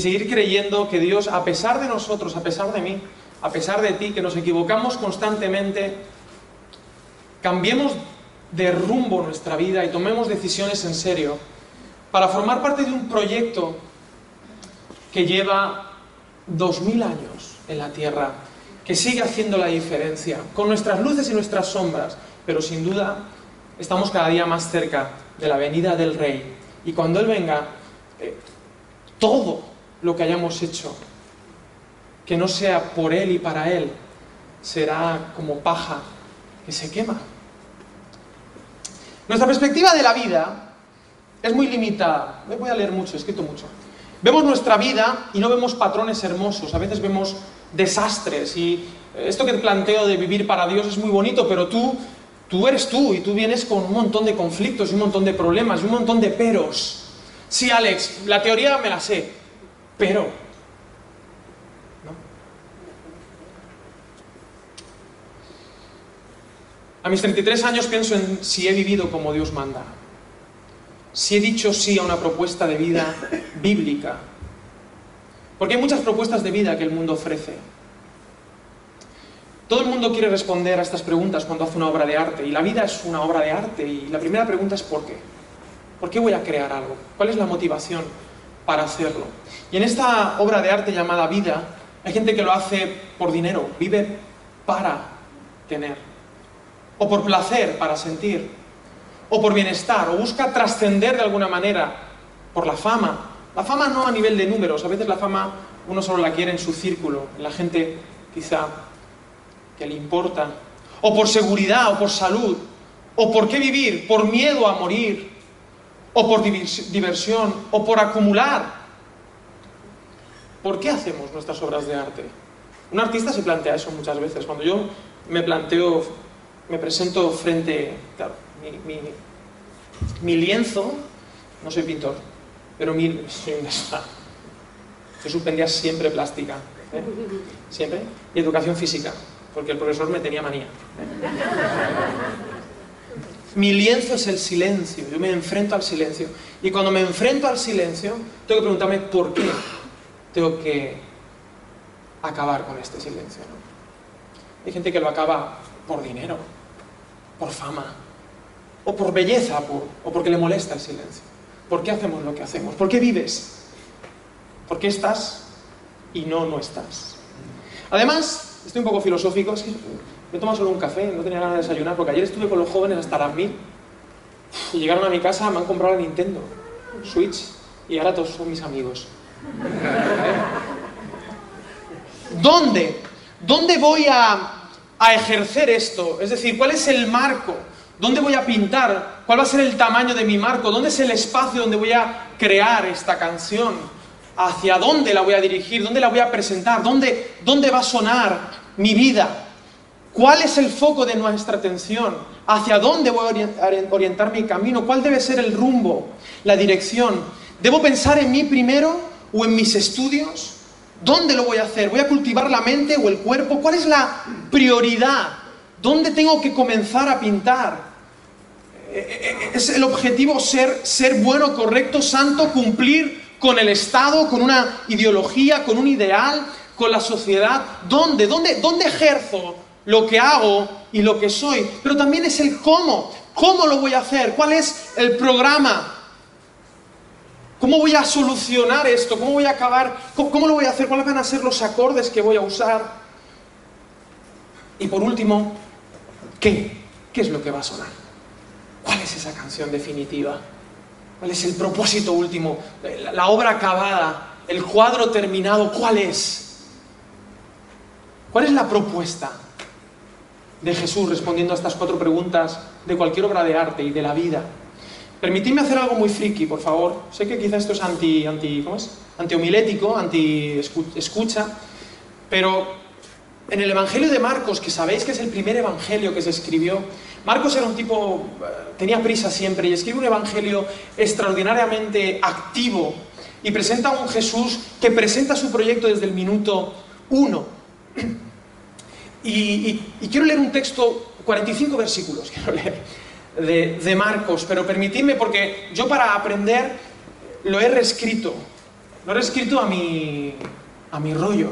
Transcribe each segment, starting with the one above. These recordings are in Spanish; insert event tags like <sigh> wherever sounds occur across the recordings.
seguir creyendo que Dios, a pesar de nosotros, a pesar de mí, a pesar de ti, que nos equivocamos constantemente, cambiemos de rumbo nuestra vida y tomemos decisiones en serio para formar parte de un proyecto que lleva dos mil años en la Tierra, que sigue haciendo la diferencia, con nuestras luces y nuestras sombras, pero sin duda estamos cada día más cerca de la venida del Rey. Y cuando Él venga, eh, todo lo que hayamos hecho, que no sea por Él y para Él, será como paja que se quema. Nuestra perspectiva de la vida es muy limitada. Voy a leer mucho, he escrito mucho. Vemos nuestra vida y no vemos patrones hermosos, a veces vemos desastres y esto que te planteo de vivir para Dios es muy bonito, pero tú, tú eres tú y tú vienes con un montón de conflictos y un montón de problemas y un montón de peros. Sí, Alex, la teoría me la sé, pero... ¿no? A mis 33 años pienso en si he vivido como Dios manda si he dicho sí a una propuesta de vida <coughs> bíblica. Porque hay muchas propuestas de vida que el mundo ofrece. Todo el mundo quiere responder a estas preguntas cuando hace una obra de arte, y la vida es una obra de arte, y la primera pregunta es ¿por qué? ¿Por qué voy a crear algo? ¿Cuál es la motivación para hacerlo? Y en esta obra de arte llamada vida, hay gente que lo hace por dinero, vive para tener, o por placer, para sentir, o por bienestar, o busca trascender de alguna manera por la fama. La fama no a nivel de números, a veces la fama uno solo la quiere en su círculo, en la gente quizá que le importa, o por seguridad, o por salud, o por qué vivir, por miedo a morir, o por diversión, o por acumular. ¿Por qué hacemos nuestras obras de arte? Un artista se plantea eso muchas veces. Cuando yo me planteo, me presento frente, claro, mi, lienzo, no soy pintor, pero mi, yo suspendía siempre plástica, ¿eh? siempre, y educación física, porque el profesor me tenía manía. Mi lienzo es el silencio, yo me enfrento al silencio. Y cuando me enfrento al silencio, tengo que preguntarme por qué tengo que acabar con este silencio. Hay gente que lo acaba por dinero, por fama, o por belleza o porque le molesta el silencio. ¿Por qué hacemos lo que hacemos? ¿Por qué vives? ¿Por qué estás y no no estás? Además, estoy un poco filosófico, es me he tomado solo un café, no tenía ganas de desayunar, porque ayer estuve con los jóvenes hasta las mil y llegaron a mi casa, me han comprado la Nintendo Switch y ahora todos son mis amigos. ¿Dónde? ¿Dónde voy a, a ejercer esto? Es decir, ¿cuál es el marco? ¿Dónde voy a pintar? ¿Cuál va a ser el tamaño de mi marco? ¿Dónde es el espacio donde voy a crear esta canción? ¿Hacia dónde la voy a dirigir? ¿Dónde la voy a presentar? ¿Dónde, dónde va a sonar mi vida? ¿Cuál es el foco de nuestra atención? ¿Hacia dónde voy a orientar mi camino? ¿Cuál debe ser el rumbo, la dirección? ¿Debo pensar en mí primero o en mis estudios? ¿Dónde lo voy a hacer? ¿Voy a cultivar la mente o el cuerpo? ¿Cuál es la prioridad? ¿Dónde tengo que comenzar a pintar? es el objetivo ser, ser bueno, correcto, santo, cumplir con el Estado, con una ideología, con un ideal, con la sociedad. ¿Dónde? ¿Dónde, dónde ejerzo lo que hago y lo que soy? Pero también es el cómo. ¿Cómo lo voy a hacer? ¿Cuál es el programa? ¿Cómo voy a solucionar esto? ¿Cómo voy a acabar? ¿Cómo, lo voy a hacer? ¿Cuáles van a ser los acordes que voy a usar? Y por último, ¿qué? ¿Qué es lo que va a sonar? ¿Cuál es esa canción definitiva? ¿Cuál es el propósito último? La, obra acabada, el cuadro terminado, ¿cuál es? ¿Cuál es la propuesta de Jesús respondiendo a estas cuatro preguntas de cualquier obra de arte y de la vida? Permitidme hacer algo muy friki, por favor. Sé que quizás esto es anti, anti, ¿cómo es? Anti-homilético, anti-escucha, pero en el Evangelio de Marcos, que sabéis que es el primer Evangelio que se escribió, Marcos era un tipo, eh, tenía prisa siempre y escribe un evangelio extraordinariamente activo y presenta a un Jesús que presenta su proyecto desde el minuto uno. Y, quiero leer un texto, 45 versículos <laughs> quiero leer, de, de Marcos, pero permitidme porque yo para aprender lo he reescrito lo he escrito a mi, a mi rollo,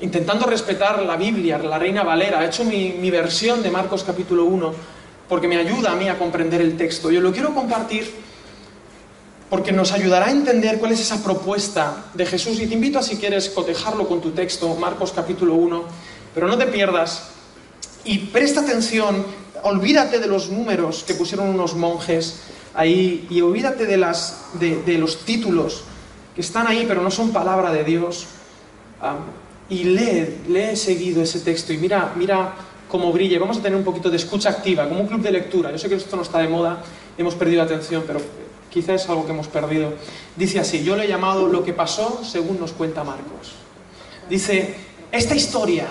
intentando respetar la Biblia, la Reina Valera. He hecho mi, mi versión de Marcos capítulo 1 porque me ayuda a mí a comprender el texto. Yo lo quiero compartir porque nos ayudará a entender cuál es esa propuesta de Jesús. Y te invito a, si quieres, cotejarlo con tu texto, Marcos capítulo 1, pero no te pierdas y presta atención, olvídate de los números que pusieron unos monjes ahí y olvídate de, los títulos que están ahí, pero no son palabra de Dios. y lee, lee seguido ese texto y mira, mira cómo brille. Vamos a tener un poquito de escucha activa, como un club de lectura. Yo sé que esto no está de moda, hemos perdido atención, pero quizás es algo que hemos perdido. Dice así, yo le he llamado lo que pasó según nos cuenta Marcos. Dice, esta historia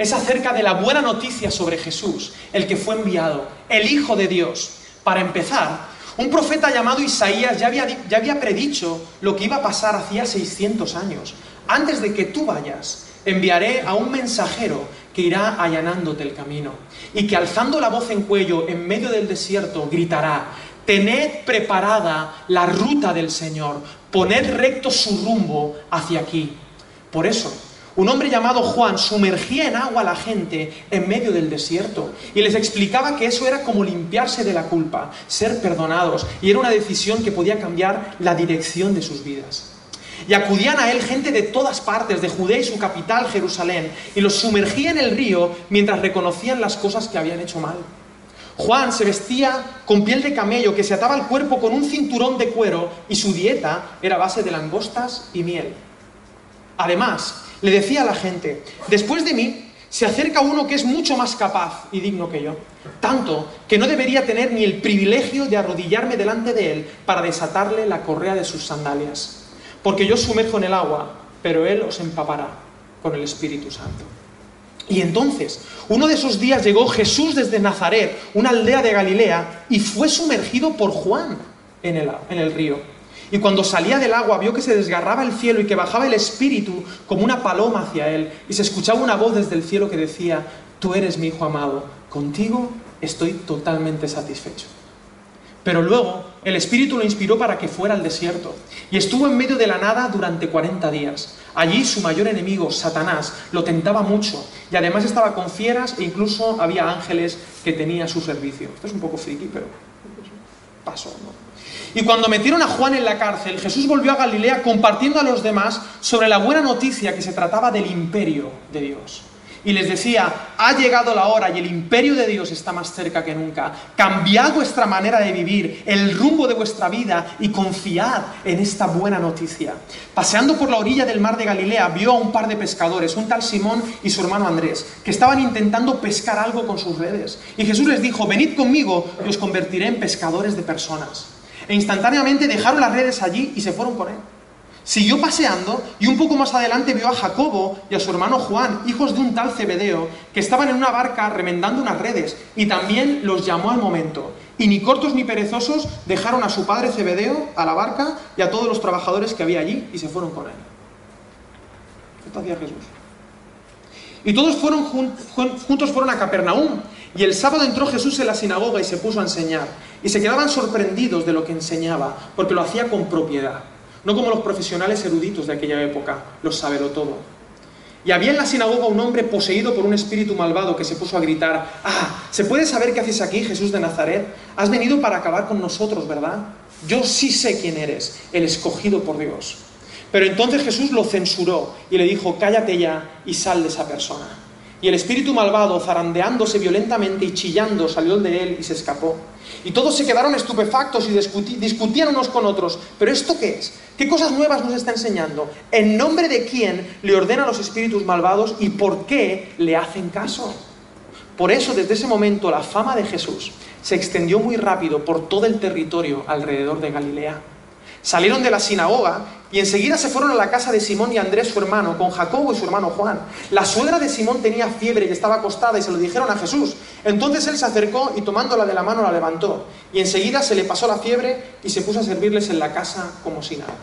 es acerca de la buena noticia sobre Jesús, el que fue enviado, el Hijo de Dios. Para empezar, un profeta llamado Isaías ya había, predicho lo que iba a pasar hacía 600 años. Antes de que tú vayas, enviaré a un mensajero que irá allanándote el camino y que alzando la voz en cuello en medio del desierto gritará, tened preparada la ruta del Señor, poned recto su rumbo hacia aquí. Por eso, un hombre llamado Juan sumergía en agua a la gente en medio del desierto y les explicaba que eso era como limpiarse de la culpa, ser perdonados, y era una decisión que podía cambiar la dirección de sus vidas. Y acudían a él gente de todas partes, de Judea y su capital, Jerusalén, y los sumergía en el río mientras reconocían las cosas que habían hecho mal. Juan se vestía con piel de camello que se ataba al cuerpo con un cinturón de cuero y su dieta era base de langostas y miel. Además, le decía a la gente, después de mí se acerca uno que es mucho más capaz y digno que yo, tanto que no debería tener ni el privilegio de arrodillarme delante de él para desatarle la correa de sus sandalias, porque yo sumerjo en el agua, pero él os empapará con el Espíritu Santo. Y entonces, uno de esos días llegó Jesús desde Nazaret, una aldea de Galilea, y fue sumergido por Juan en el, en el río. Y cuando salía del agua vio que se desgarraba el cielo y que bajaba el Espíritu como una paloma hacia él. Y se escuchaba una voz desde el cielo que decía, tú eres mi Hijo amado, contigo estoy totalmente satisfecho. Pero luego el Espíritu lo inspiró para que fuera al desierto y estuvo en medio de la nada durante 40 días. Allí su mayor enemigo, Satanás, lo tentaba mucho y además estaba con fieras e incluso había ángeles que tenía a su servicio. Esto es un poco friki, pero pasó, ¿no? Y cuando metieron a Juan en la cárcel, Jesús volvió a Galilea compartiendo a los demás sobre la buena noticia que se trataba del imperio de Dios. Y les decía, ha llegado la hora y el imperio de Dios está más cerca que nunca. Cambiad vuestra manera de vivir, el rumbo de vuestra vida y confiad en esta buena noticia. Paseando por la orilla del mar de Galilea, vio a un par de pescadores, un tal Simón y su hermano Andrés, que estaban intentando pescar algo con sus redes. Y Jesús les dijo, venid conmigo y os convertiré en pescadores de personas e instantáneamente dejaron las redes allí y se fueron con él. Siguió paseando y un poco más adelante vio a Jacobo y a su hermano Juan, hijos de un tal Cebedeo, que estaban en una barca remendando unas redes y también los llamó al momento. Y ni cortos ni perezosos dejaron a su padre Cebedeo, a la barca y a todos los trabajadores que había allí y se fueron con él. Esto hacía Jesús. Y todos fueron juntos fueron a Capernaum. Y el sábado entró Jesús en la sinagoga y se puso a enseñar. Y se quedaban sorprendidos de lo que enseñaba, porque lo hacía con propiedad. No como los profesionales eruditos de aquella época, los sabelo todo. Y había en la sinagoga un hombre poseído por un espíritu malvado que se puso a gritar, ah, ¿se puede saber qué haces aquí, Jesús de Nazaret? Has venido para acabar con nosotros, ¿verdad? Yo sí sé quién eres, el escogido por Dios. Pero entonces Jesús lo censuró y le dijo, cállate ya y sal de esa persona. Y el espíritu malvado, zarandeándose violentamente y chillando, salió de él y se escapó. Y todos se quedaron estupefactos y discutían unos con otros. ¿Pero esto qué es? ¿Qué cosas nuevas nos está enseñando? ¿En nombre de quién le ordena a los espíritus malvados y por qué le hacen caso? Por eso, desde ese momento, la fama de Jesús se extendió muy rápido por todo el territorio alrededor de Galilea. Salieron de la sinagoga y enseguida se fueron a la casa de Simón y Andrés, su hermano, con Jacobo y su hermano Juan. La suegra de Simón tenía fiebre y estaba acostada y se lo dijeron a Jesús. Entonces él se acercó y tomándola de la mano la levantó. Y enseguida se le pasó la fiebre y se puso a servirles en la casa como si nada.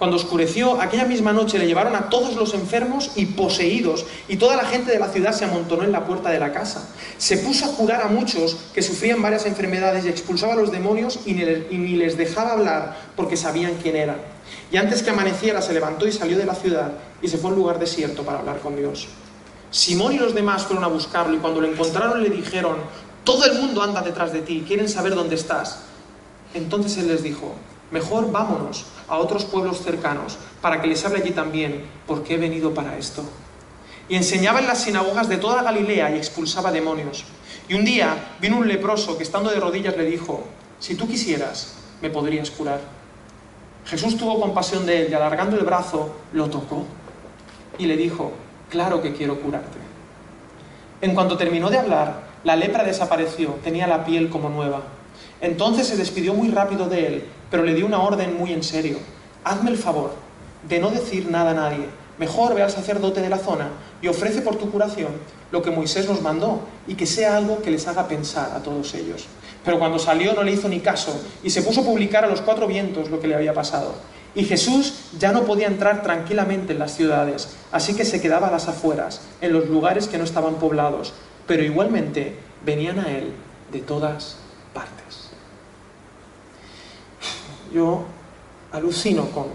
Cuando oscureció, aquella misma noche le llevaron a todos los enfermos y poseídos, y toda la gente de la ciudad se amontonó en la puerta de la casa. Se puso a curar a muchos que sufrían varias enfermedades y expulsaba a los demonios y ni, les dejaba hablar porque sabían quién eran. Y antes que amaneciera se levantó y salió de la ciudad y se fue a un lugar desierto para hablar con Dios. Simón y los demás fueron a buscarlo y cuando lo encontraron le dijeron, todo el mundo anda detrás de ti, quieren saber dónde estás. Entonces él les dijo, mejor vámonos a otros pueblos cercanos para que les hable allí también, porque he venido para esto. Y enseñaba en las sinagogas de toda Galilea y expulsaba demonios. Y un día vino un leproso que estando de rodillas le dijo, si tú quisieras, me podrías curar. Jesús tuvo compasión de él y alargando el brazo, lo tocó y le dijo, claro que quiero curarte. En cuanto terminó de hablar, la lepra desapareció, tenía la piel como nueva. Entonces se despidió muy rápido de él, pero le dio una orden muy en serio. Hazme el favor de no decir nada a nadie. Mejor ve al sacerdote de la zona y ofrece por tu curación lo que Moisés nos mandó y que sea algo que les haga pensar a todos ellos. Pero cuando salió no le hizo ni caso y se puso a publicar a los cuatro vientos lo que le había pasado. Y Jesús ya no podía entrar tranquilamente en las ciudades, así que se quedaba a las afueras, en los lugares que no estaban poblados, pero igualmente venían a él de todas partes. Yo alucino con,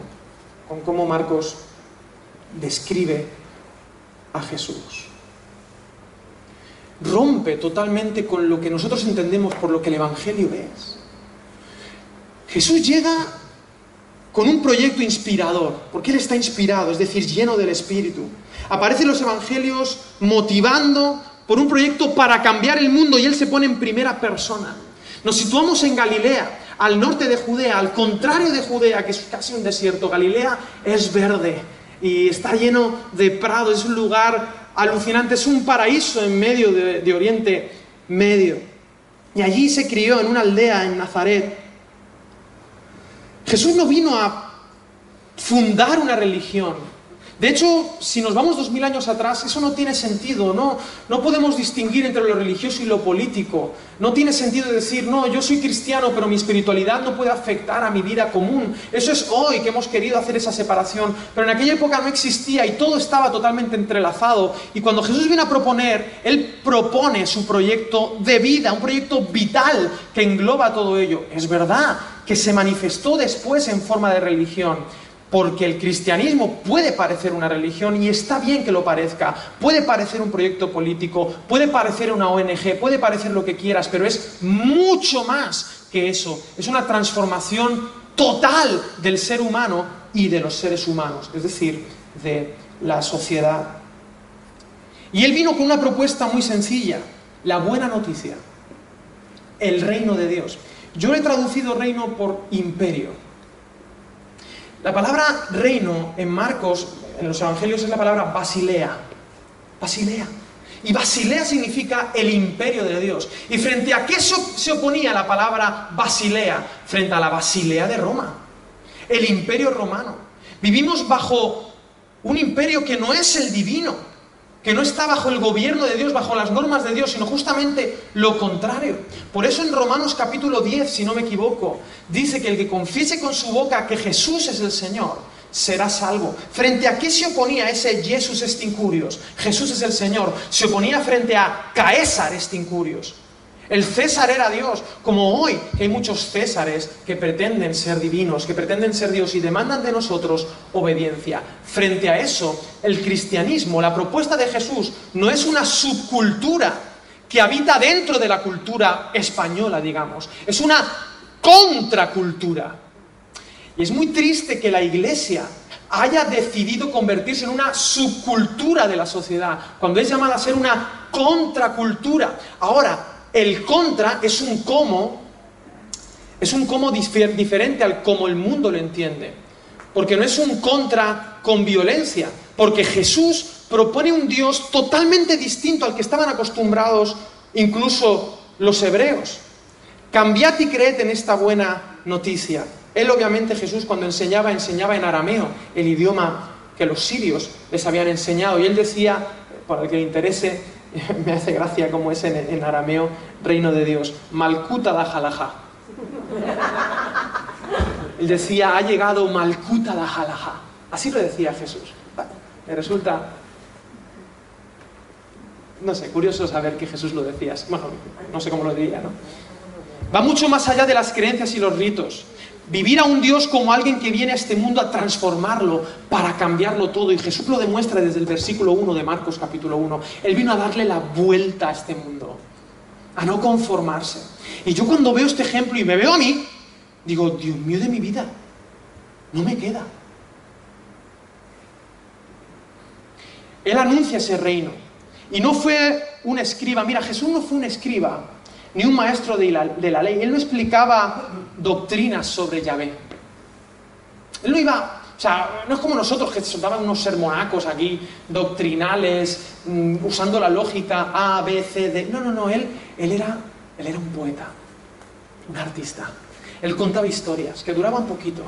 con cómo Marcos describe a Jesús. Rompe totalmente con lo que nosotros entendemos por lo que el Evangelio es. Jesús llega con un proyecto inspirador, porque Él está inspirado, es decir, lleno del Espíritu. Aparecen los Evangelios motivando por un proyecto para cambiar el mundo y Él se pone en primera persona. Nos situamos en Galilea, al norte de Judea, al contrario de Judea, que es casi un desierto. Galilea es verde y está lleno de prado, es un lugar alucinante, es un paraíso en medio de, Oriente Medio. Y allí se crió en una aldea en Nazaret Jesús no vino a fundar una religión. De hecho, si nos vamos dos mil años atrás, eso no tiene sentido, no, no podemos distinguir entre lo religioso y lo político. No tiene sentido decir, no, yo soy cristiano, pero mi espiritualidad no puede afectar a mi vida común. Eso es hoy que hemos querido hacer esa separación, pero en aquella época no existía y todo estaba totalmente entrelazado. Y cuando Jesús viene a proponer, Él propone su proyecto de vida, un proyecto vital que engloba todo ello. Es verdad que se manifestó después en forma de religión porque el cristianismo puede parecer una religión y está bien que lo parezca, puede parecer un proyecto político, puede parecer una ONG, puede parecer lo que quieras, pero es mucho más que eso, es una transformación total del ser humano y de los seres humanos, es decir, de la sociedad. Y él vino con una propuesta muy sencilla, la buena noticia, el reino de Dios. Yo he traducido reino por imperio. La palabra reino en Marcos, en los evangelios, es la palabra basilea. Basilea. Y Basilea significa el imperio de Dios. ¿Y frente a qué se oponía la palabra Basilea? Frente a la Basilea de Roma, el imperio romano. Vivimos bajo un imperio que no es el divino, que no está bajo el gobierno de Dios, bajo las normas de Dios, sino justamente lo contrario. Por eso en Romanos capítulo 10, si no me equivoco, dice que el que confiese con su boca que Jesús es el Señor, será salvo. ¿Frente a qué se oponía ese Jesús estincurios? Jesús es el Señor. Se oponía frente a Caésar estincurios. El César era Dios, como hoy hay muchos Césares que pretenden ser divinos, que pretenden ser Dios y demandan de nosotros obediencia. Frente a eso, el cristianismo, la propuesta de Jesús, no es una subcultura que habita dentro de la cultura española, digamos, es una contracultura. Y es muy triste que la Iglesia haya decidido convertirse en una subcultura de la sociedad, cuando es llamada a ser una contracultura. Ahora, el contra es un cómo, es un cómo diferente al cómo el mundo lo entiende. Porque no es un contra con violencia, porque Jesús propone un Dios totalmente distinto al que estaban acostumbrados incluso los hebreos. Cambiad y creed en esta buena noticia. Él obviamente Jesús cuando enseñaba, enseñaba en arameo, el idioma que los sirios les habían enseñado. Y él decía, para el que le interese, <laughs> me hace gracia como es en, arameo, reino de Dios, Malkuta da jalaja. Él decía, ha llegado Malkuta da jalaja. Así lo decía Jesús. Me resulta, no sé, curioso saber que Jesús lo decía. Bueno, no sé cómo lo diría, ¿no? Va mucho más allá de las creencias y los ritos. Vivir a un Dios como alguien que viene a este mundo a transformarlo, para cambiarlo todo. Y Jesús lo demuestra desde el versículo 1 de Marcos capítulo 1. Él vino a darle la vuelta a este mundo, a no conformarse. Y yo cuando veo este ejemplo y me veo a mí, digo, Dios mío de mi vida, no me queda. Él anuncia ese reino. Y no fue un escriba, mira, Jesús no fue un escriba, ni un maestro de la, ley. Él no explicaba doctrinas sobre Yahvé. Él no iba, o sea, no es como nosotros que soltaban unos sermonacos aquí, doctrinales, mm, usando la lógica A, B, C, D. No, no, no, él, él, era, él era un poeta, un artista. Él contaba historias que duraban poquito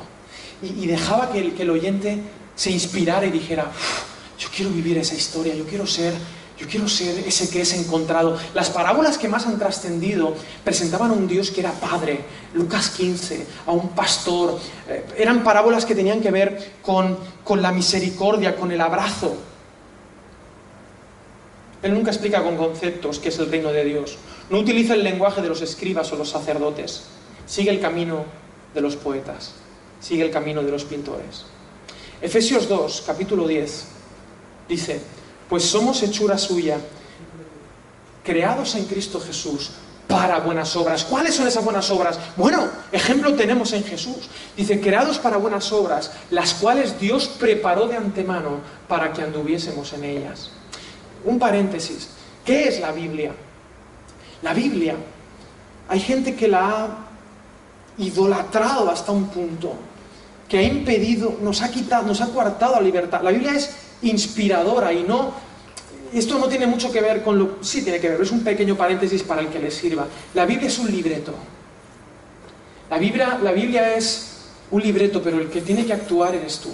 y, dejaba que el, que el oyente se inspirara y dijera, yo quiero vivir esa historia, yo quiero ser yo quiero ser ese que es encontrado. Las parábolas que más han trascendido presentaban a un Dios que era padre, Lucas 15, a un pastor. Eh, eran parábolas que tenían que ver con, con la misericordia, con el abrazo. Él nunca explica con conceptos qué es el reino de Dios. No utiliza el lenguaje de los escribas o los sacerdotes. Sigue el camino de los poetas. Sigue el camino de los pintores. Efesios 2, capítulo 10, dice, pues somos hechura suya, creados en Cristo Jesús para buenas obras. ¿Cuáles son esas buenas obras? Bueno, ejemplo tenemos en Jesús. Dice, creados para buenas obras, las cuales Dios preparó de antemano para que anduviésemos en ellas. Un paréntesis. ¿Qué es la Biblia? La Biblia, hay gente que la ha idolatrado hasta un punto, que ha impedido, nos ha quitado, nos ha coartado la libertad. La Biblia es inspiradora y no... Esto no tiene mucho que ver con lo... Sí tiene que ver, es un pequeño paréntesis para el que le sirva. La Biblia es un libreto. La Biblia, la Biblia es un libreto, pero el que tiene que actuar eres tú.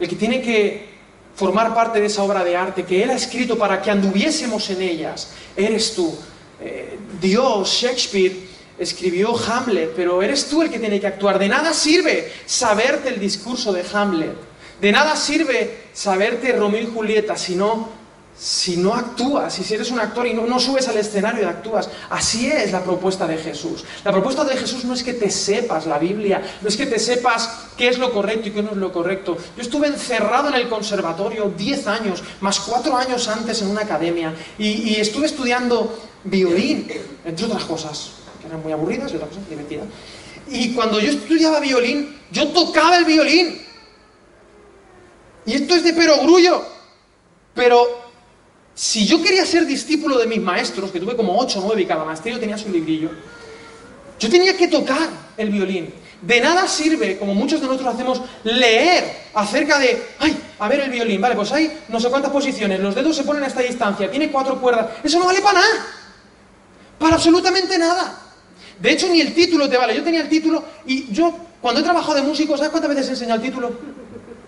El que tiene que formar parte de esa obra de arte que Él ha escrito para que anduviésemos en ellas, eres tú. Eh, Dios, Shakespeare, escribió Hamlet, pero eres tú el que tiene que actuar. De nada sirve saberte el discurso de Hamlet. De nada sirve saberte Romeo y Julieta si no, si no actúas, si eres un actor y no, no, subes al escenario y actúas. Así es la propuesta de Jesús. La propuesta de Jesús no es que te sepas la Biblia, no es que te sepas qué es lo correcto y qué no es lo correcto. Yo estuve encerrado en el conservatorio 10 años, más 4 años antes en una academia, y, y estuve estudiando violín, entre otras cosas, que eran muy aburridas y otras cosas divertidas. Y cuando yo estudiaba violín, yo tocaba el violín. Y esto es de perogrullo. Pero si yo quería ser discípulo de mis maestros, que tuve como 8 o 9 y cada maestro tenía su librillo, yo tenía que tocar el violín. De nada sirve, como muchos de nosotros hacemos, leer acerca de, ay, a ver el violín, vale, pues hay no sé cuántas posiciones, los dedos se ponen a esta distancia, tiene cuatro cuerdas, eso no vale para nada, para absolutamente nada. De hecho, ni el título te vale. Yo tenía el título y yo, cuando he trabajado de músico, ¿sabes cuántas veces he enseñado el título?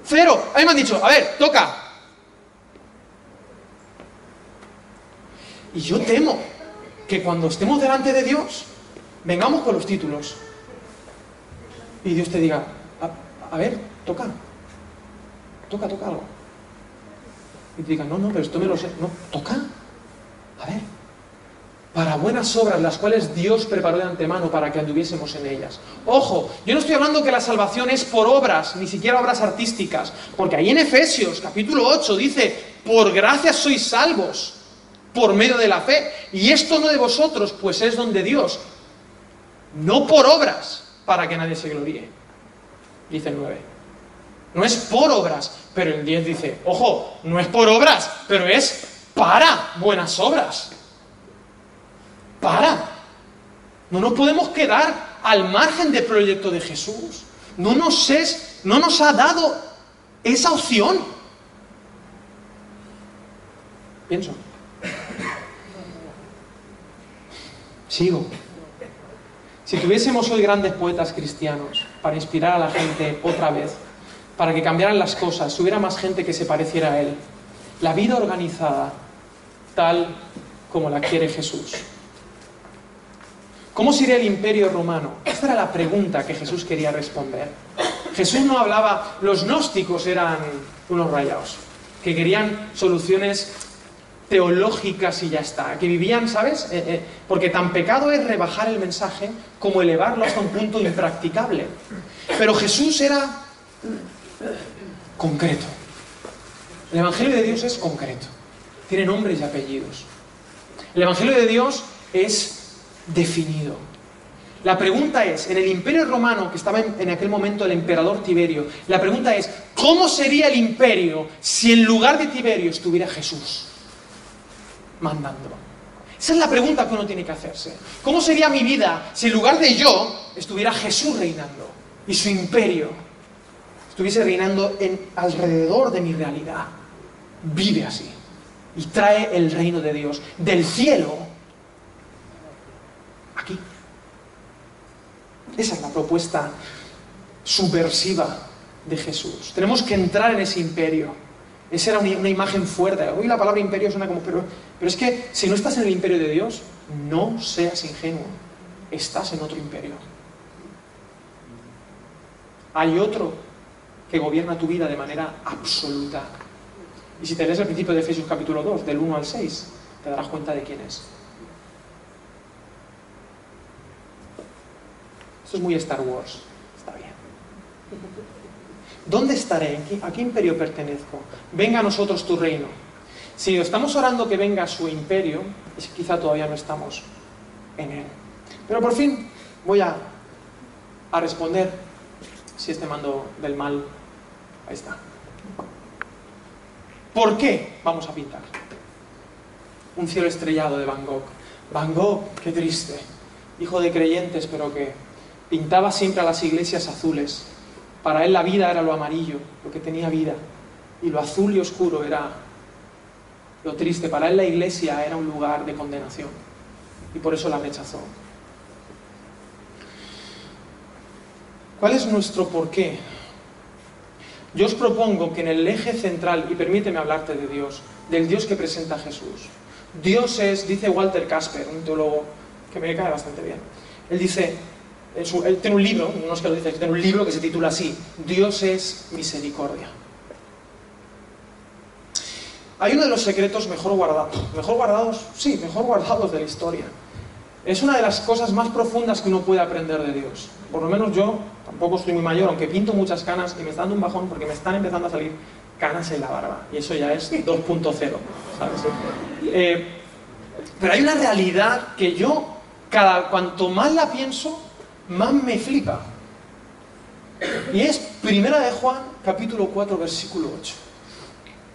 Cero. A mí me han dicho, a ver, toca. Y yo temo que cuando estemos delante de Dios, vengamos con los títulos. Y Dios te diga, a, ver, toca. Toca, toca algo. Y te diga, no, no, pero esto me lo sé. No, toca. A ver, para buenas obras, las cuales Dios preparó de antemano para que anduviésemos en ellas. Ojo, yo no estoy hablando que la salvación es por obras, ni siquiera obras artísticas, porque ahí en Efesios capítulo 8 dice, por gracia sois salvos, por medio de la fe, y esto no de vosotros, pues es donde Dios, no por obras, para que nadie se gloríe, dice el 9. No es por obras, pero el 10 dice, ojo, no es por obras, pero es para buenas obras para. No nos podemos quedar al margen del proyecto de Jesús. No nos, es, no nos ha dado esa opción. Pienso. Sigo. Si tuviésemos hoy grandes poetas cristianos para inspirar a la gente otra vez, para que cambiaran las cosas, si hubiera más gente que se pareciera a Él, la vida organizada tal como la quiere Jesús, ¿Cómo sería el imperio romano? Esta era la pregunta que Jesús quería responder. Jesús no hablaba, los gnósticos eran unos rayados, que querían soluciones teológicas y ya está, que vivían, ¿sabes? Eh, eh, porque tan pecado es rebajar el mensaje como elevarlo hasta un punto impracticable. Pero Jesús era concreto. El Evangelio de Dios es concreto. Tiene nombres y apellidos. El Evangelio de Dios es definido. La pregunta es, en el imperio romano, que estaba en, aquel momento el emperador Tiberio, la pregunta es, ¿cómo sería el imperio si en lugar de Tiberio estuviera Jesús mandando? Esa es la pregunta que uno tiene que hacerse. ¿Cómo sería mi vida si en lugar de yo estuviera Jesús reinando y su imperio estuviese reinando en, alrededor de mi realidad? Vive así y trae el reino de Dios del cielo aquí. Esa es la propuesta subversiva de Jesús. Tenemos que entrar en ese imperio. Esa era una, imagen fuerte. Hoy la palabra imperio suena como, pero, pero es que si no estás en el imperio de Dios, no seas ingenuo. Estás en otro imperio. Hay otro que gobierna tu vida de manera absoluta. Y si te lees el principio de Efesios capítulo 2, del 1 al 6, te darás cuenta de quién es. Esto es muy Star Wars. Está bien. ¿Dónde estaré? ¿A qué imperio pertenezco? Venga a nosotros tu reino. Si estamos orando que venga su imperio, es quizá todavía no estamos en él. Pero por fin voy a, a responder si este mando del mal, ahí está. ¿Por qué vamos a pintar? Un cielo estrellado de Van Gogh. Van Gogh, qué triste. Hijo de creyentes, pero que Pintaba siempre a las iglesias azules. Para él la vida era lo amarillo, lo que tenía vida. Y lo azul y oscuro era lo triste. Para él la iglesia era un lugar de condenación. Y por eso la rechazó. ¿Cuál es nuestro porqué? Yo os propongo que en el eje central, y permíteme hablarte de Dios, del Dios que presenta Jesús. Dios es, dice Walter Casper, un teólogo que me cae bastante bien. Él dice, él tiene un libro, no es que lo dice, tiene un libro que se titula así, Dios es misericordia. Hay uno de los secretos mejor guardados, mejor guardados, sí, mejor guardados de la historia. Es una de las cosas más profundas que uno puede aprender de Dios. Por lo menos yo, tampoco estoy muy mayor, aunque pinto muchas canas y me está dando un bajón porque me están empezando a salir canas en la barba. Y eso ya es 2.0, ¿sabes? Eh, pero hay una realidad que yo, cada cuanto más la pienso, más me flipa. Y es Primera de Juan, capítulo 4, versículo 8.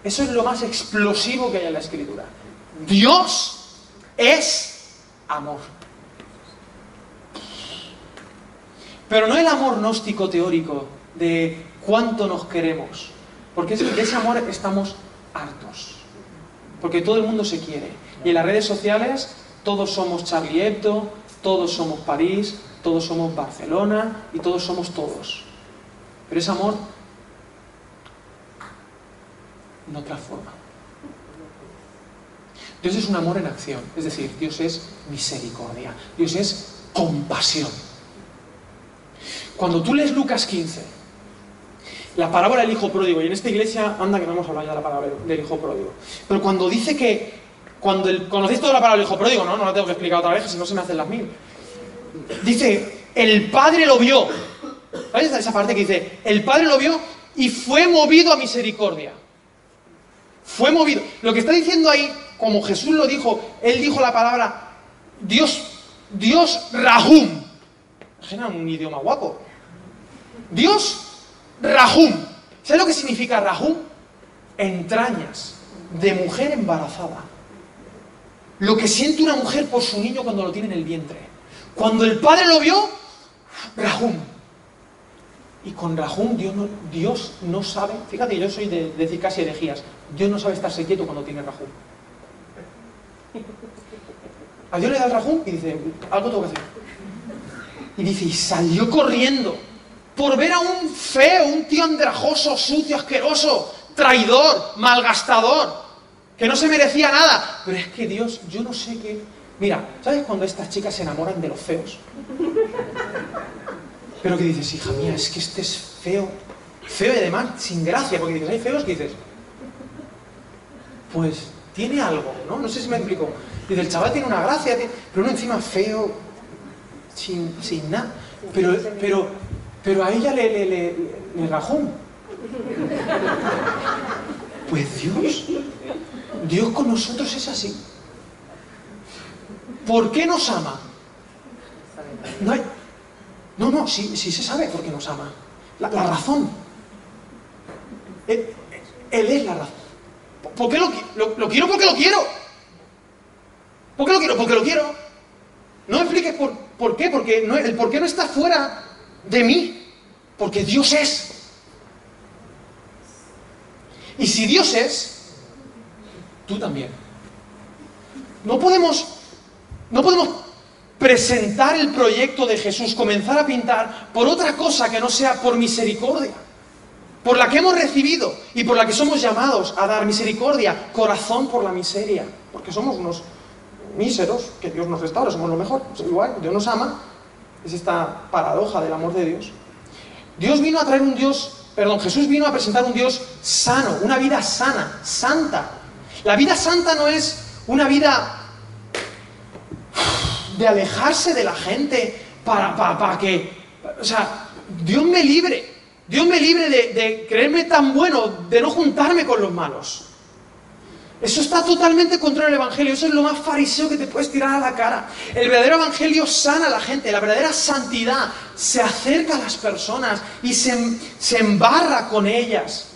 Eso es lo más explosivo que hay en la escritura. Dios es amor. Pero no el amor gnóstico teórico de cuánto nos queremos, porque de ese amor estamos hartos. Porque todo el mundo se quiere. Y en las redes sociales todos somos Charlie Hebdo, todos somos París, todos somos Barcelona y todos somos todos. Pero ese amor no transforma. Dios es un amor en acción, es decir, Dios es misericordia, Dios es compasión. Cuando tú lees Lucas 15, la parábola del hijo pródigo, y en esta iglesia, anda que no hemos hablado ya de la parábola del hijo pródigo, pero cuando dice que, cuando el, conocéis toda la parábola del hijo pródigo, ¿no? No la tengo que explicar otra vez, si no se me hacen las mil dice, el Padre lo vio. ¿Sabes esa parte que dice, el Padre lo vio y fue movido a misericordia? Fue movido. Lo que está diciendo ahí, como Jesús lo dijo, él dijo la palabra Dios, Dios Rahum. Imagina un idioma guapo. Dios Rahum. ¿Sabes lo que significa Rahum? Entrañas de mujer embarazada. Lo que siente una mujer por su niño cuando lo tiene en el vientre. Cuando el padre lo vio, Rahum. Y con Rahum Dios no, Dios no sabe, fíjate, yo soy de, decir casi herejías, Dios no sabe estarse quieto cuando tiene Rahum. A Dios le da el Rahum y dice, algo tengo que hacer. Y dice, y salió corriendo por ver a un feo, un tío andrajoso, sucio, asqueroso, traidor, malgastador, que no se merecía nada. Pero es que Dios, yo no sé qué, Mira, ¿sabes cuando estas chicas se enamoran de los feos? Pero que dices, hija mía, es que este es feo. Feo y además sin gracia, porque dices, hay feos que dices. Pues tiene algo, ¿no? No sé si me explico. Dice, el chaval tiene una gracia, pero uno encima feo, sin, sin nada. Pero, pero, pero a ella le, le, le, le. Pues Dios, Dios con nosotros es así. ¿Por qué nos ama? No, hay, no, no, sí, sí, se sabe por qué nos ama. La, razón. Él, es la razón. ¿Por qué lo, lo, lo, quiero? Porque lo quiero. ¿Por qué lo quiero? Porque lo quiero. No me expliques por, por qué, porque el por qué no está fuera de mí. Porque Dios es. Y si Dios es, tú también. No podemos, no podemos presentar el proyecto de Jesús, comenzar a pintar por otra cosa que no sea por misericordia, por la que hemos recibido y por la que somos llamados a dar misericordia, corazón por la miseria, porque somos unos míseros, que Dios nos restaura, somos lo mejor, pues igual, Dios nos ama, es esta paradoja del amor de Dios. Dios vino a traer un Dios, perdón, Jesús vino a presentar un Dios sano, una vida sana, santa. La vida santa no es una vida de alejarse de la gente para, para, para que, o sea, Dios me libre, Dios me libre de, creerme tan bueno, de no juntarme con los malos. Eso está totalmente contra el Evangelio, eso es lo más fariseo que te puedes tirar a la cara. El verdadero Evangelio sana a la gente, la verdadera santidad se acerca a las personas y se, se embarra con ellas.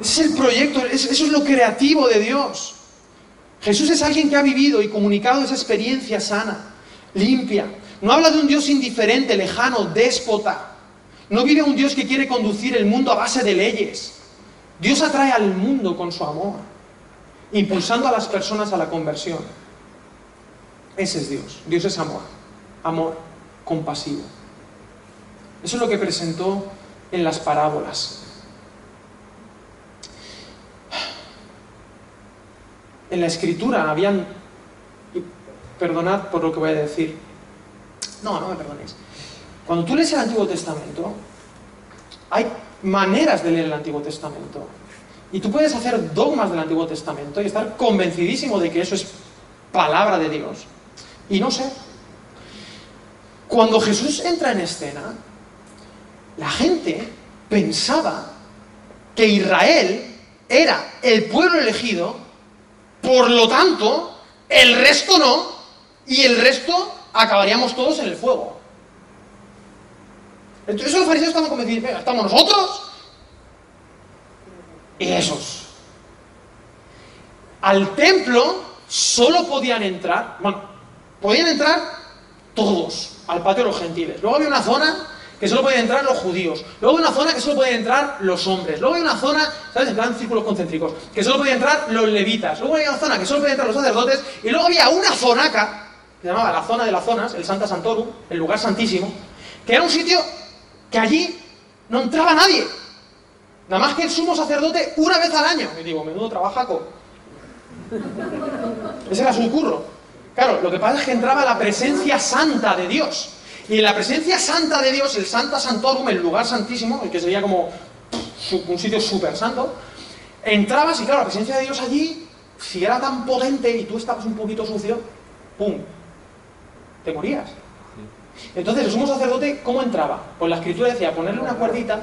Ese es el proyecto, eso es lo creativo de Dios. Jesús es alguien que ha vivido y comunicado esa experiencia sana limpia. No habla de un Dios indiferente, lejano, déspota. No vive un Dios que quiere conducir el mundo a base de leyes. Dios atrae al mundo con su amor, impulsando a las personas a la conversión. Ese es Dios. Dios es amor. Amor compasivo. Eso es lo que presentó en las parábolas. En la escritura habían perdonad por lo que voy a decir. No, no me perdonéis. Cuando tú lees el Antiguo Testamento, hay maneras de leer el Antiguo Testamento. Y tú puedes hacer dogmas del Antiguo Testamento y estar convencidísimo de que eso es palabra de Dios. Y no sé. Cuando Jesús entra en escena, la gente pensaba que Israel era el pueblo elegido, por lo tanto, el resto no, y el resto acabaríamos todos en el fuego. Entonces los fariseos estaban convencidos, venga, estamos nosotros y esos. Al templo solo podían entrar, bueno, podían entrar todos al patio de los gentiles. Luego había una zona que solo podían entrar los judíos. Luego había una zona que solo podían entrar los hombres. Luego había una zona, ¿sabes? En plan círculos concéntricos, que solo podían entrar los levitas. Luego había una zona que solo podían entrar los sacerdotes. Y luego había una zonaca se llamaba la zona de las zonas, el Santa Santorum, el lugar santísimo, que era un sitio que allí no entraba nadie. Nada más que el sumo sacerdote una vez al año. Y digo, menudo trabajaco. Ese era su curro. Claro, lo que pasa es que entraba la presencia santa de Dios. Y en la presencia santa de Dios, el Santa Santorum, el lugar santísimo, el que sería como un sitio súper santo, entrabas y claro, la presencia de Dios allí, si era tan potente y tú estabas un poquito sucio, ¡pum! Te morías. Entonces el sumo sacerdote, ¿cómo entraba? Pues la escritura decía, ponerle una cuerdita,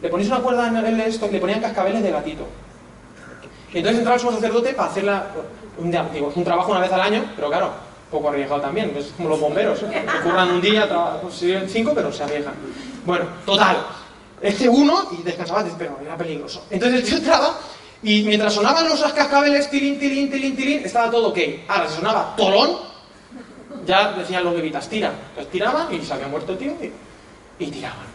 le ponéis una cuerda en el esto y le ponían cascabeles de gatito. Y entonces entraba el sumo sacerdote para hacer un, digo, un trabajo una vez al año, pero claro, poco arriesgado también, es como los bomberos, que curran un día, consiguen cinco, pero se arriesgan. Bueno, total, este uno y descansaba, pero era peligroso. Entonces el tío entraba y mientras sonaban los cascabeles, tilín, tilín, tilín, tilín, estaba todo ok. Ahora, si sonaba tolón, ya decían los levitas, tira. Entonces tiraban y se había muerto el tío y, tiraban.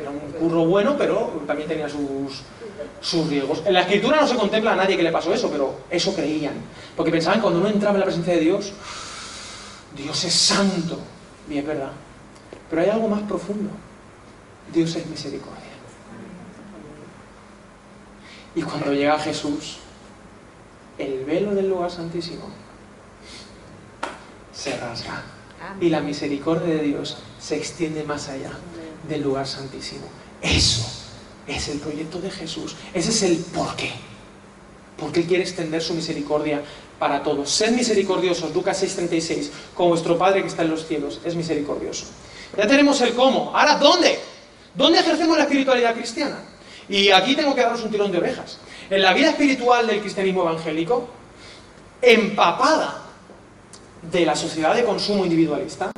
Era un curro bueno, pero también tenía sus, riesgos. En la escritura no se contempla a nadie que le pasó eso, pero eso creían. Porque pensaban que cuando uno entraba en la presencia de Dios, Dios es santo. Y es verdad. Pero hay algo más profundo. Dios es misericordia. Y cuando llega Jesús, el velo del lugar santísimo se rasga. Y la misericordia de Dios se extiende más allá del lugar santísimo. Eso es el proyecto de Jesús. Ese es el porqué. porque Él quiere extender su misericordia para todos. Sed misericordiosos, Lucas 6:36, como vuestro Padre que está en los cielos es misericordioso. Ya tenemos el cómo. Ahora, ¿dónde? ¿Dónde ejercemos la espiritualidad cristiana? Y aquí tengo que daros un tirón de orejas. En la vida espiritual del cristianismo evangélico, empapada de la sociedad de consumo individualista,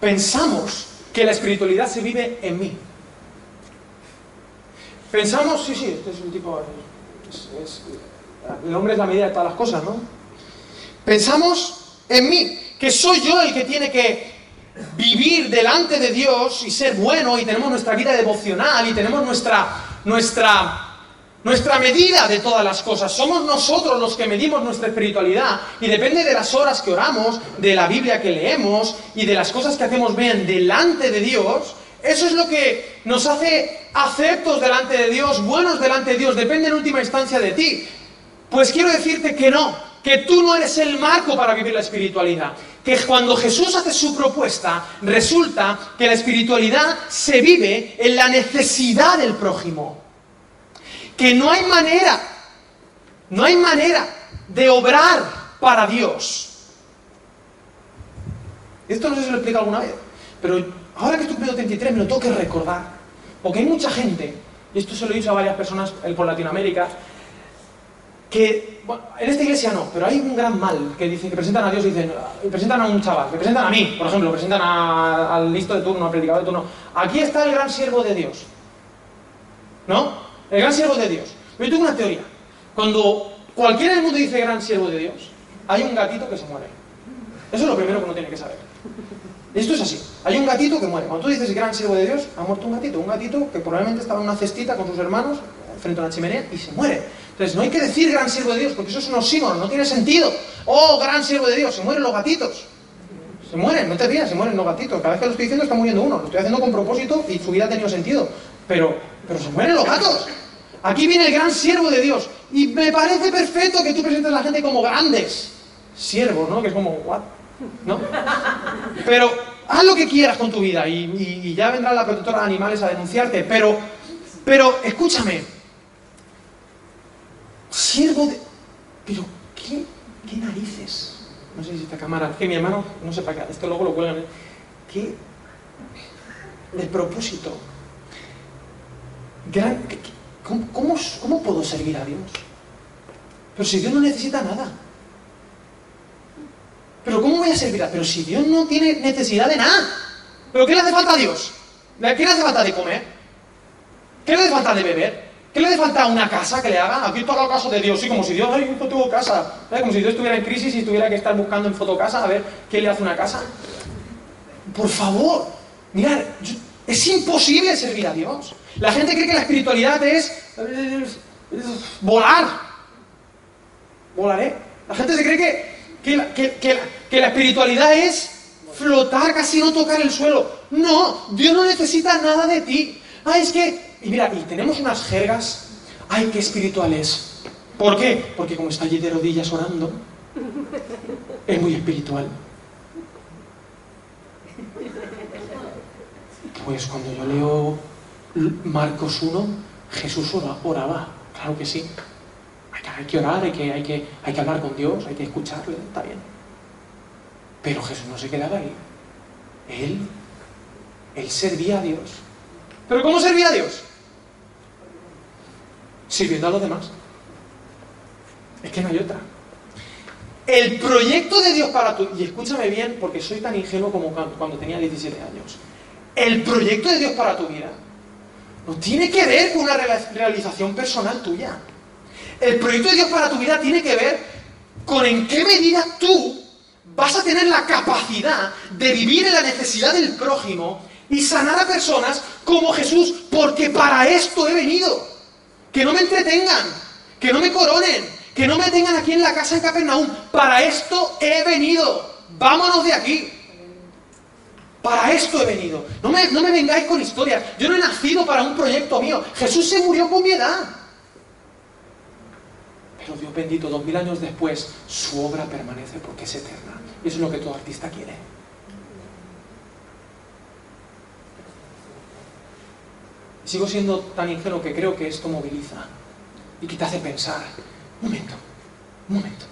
pensamos que la espiritualidad se vive en mí. Pensamos, sí, sí, este es un tipo... el hombre es la medida de todas las cosas, ¿no? Pensamos en mí, que soy yo el que tiene que vivir delante de Dios y ser bueno y tenemos nuestra vida devocional y tenemos nuestra, nuestra nuestra medida de todas las cosas. Somos nosotros los que medimos nuestra espiritualidad y depende de las horas que oramos, de la Biblia que leemos y de las cosas que hacemos bien delante de Dios. Eso es lo que nos hace aceptos delante de Dios, buenos delante de Dios. Depende en última instancia de ti. Pues quiero decirte que no, que tú no eres el marco para vivir la espiritualidad. Que cuando Jesús hace su propuesta, resulta que la espiritualidad se vive en la necesidad del prójimo que no hay manera, no hay manera de obrar para Dios. Esto no sé si lo he explicado alguna vez, pero ahora que estoy cumpliendo 33 me lo tengo que recordar. Porque hay mucha gente, y esto se lo he dicho a varias personas por Latinoamérica, que, en esta iglesia no, pero hay un gran mal que dicen que presentan a Dios y dicen, presentan a un chaval, que presentan a mí, por ejemplo, presentan al listo de turno, al predicador de turno. Aquí está el gran siervo de Dios. ¿No? El gran siervo de Dios. Yo tengo una teoría. Cuando cualquiera en el mundo dice gran siervo de Dios, hay un gatito que se muere. Eso es lo primero que uno tiene que saber. Esto es así. Hay un gatito que muere. Cuando tú dices gran siervo de Dios, ha muerto un gatito. Un gatito que probablemente estaba en una cestita con sus hermanos frente a una chimenea y se muere. Entonces no hay que decir gran siervo de Dios porque eso es un oxímono, no tiene sentido. Oh, gran siervo de Dios, se mueren los gatitos. Se mueren, no te rías, se mueren los gatitos. Cada vez que lo estoy diciendo está muriendo uno. Lo estoy haciendo con propósito y su vida ha tenido sentido. Pero, pero se mueren los gatos. Aquí viene el gran siervo de Dios. Y me parece perfecto que tú presentes a la gente como grandes siervos, ¿no? Que es como, ¿what? ¿No? Pero haz lo que quieras con tu vida y, ya vendrá la protectora de animales a denunciarte. Pero, pero, escúchame. Siervo de... Pero, ¿qué, qué narices? No sé si esta cámara... Que mi hermano, no sé para qué, esto luego lo cuelgan. ¿Qué propósito? Gran, ¿Cómo, puedo servir a Dios? Pero si Dios no necesita nada. ¿Pero cómo voy a servir a Pero si Dios no tiene necesidad de nada. ¿Pero qué le hace falta a Dios? ¿Qué le hace falta de comer? ¿Qué le hace falta de beber? ¿Qué le hace falta una casa que le haga? Aquí toca el caso de Dios, sí, como si Dios ay, no tuvo casa. Como si Dios estuviera en crisis y tuviera que estar buscando en fotocasa a ver qué le hace una casa. Por favor, mirad, es imposible servir a Dios. La gente cree que la espiritualidad es, volar. Volaré. La gente se cree que, la, espiritualidad es flotar, casi no tocar el suelo. No, Dios no necesita nada de ti. Ah, es que, y mira, y tenemos unas jergas. Ay, qué espiritual es. ¿Por qué? Porque como está allí de rodillas orando, es muy espiritual. Pues cuando yo leo Marcos 1, Jesús oraba, claro que sí. Hay que, orar, hay que, hay, que, hay que hablar con Dios, hay que escucharle, está bien. Pero Jesús no se quedaba ahí. Él, él servía a Dios. ¿Pero cómo servía a Dios? Sirviendo a los demás. Es que no hay otra. El proyecto de Dios para tu... Y escúchame bien, porque soy tan ingenuo como cuando tenía 17 años. El proyecto de Dios para tu vida no tiene que ver con una realización personal tuya. El proyecto de Dios para tu vida tiene que ver con en qué medida tú vas a tener la capacidad de vivir en la necesidad del prójimo y sanar a personas como Jesús, porque para esto he venido. Que no me entretengan, que no me coronen, que no me tengan aquí en la casa de Capernaum. Para esto he venido. Vámonos de aquí. Para esto he venido. No me, no me vengáis con historias. Yo no he nacido para un proyecto mío. Jesús se murió con mi edad. Pero Dios bendito, dos mil años después, su obra permanece porque es eterna. Y eso es lo que todo artista quiere. sigo siendo tan ingenuo que creo que esto moviliza y que te hace pensar, un momento, un momento.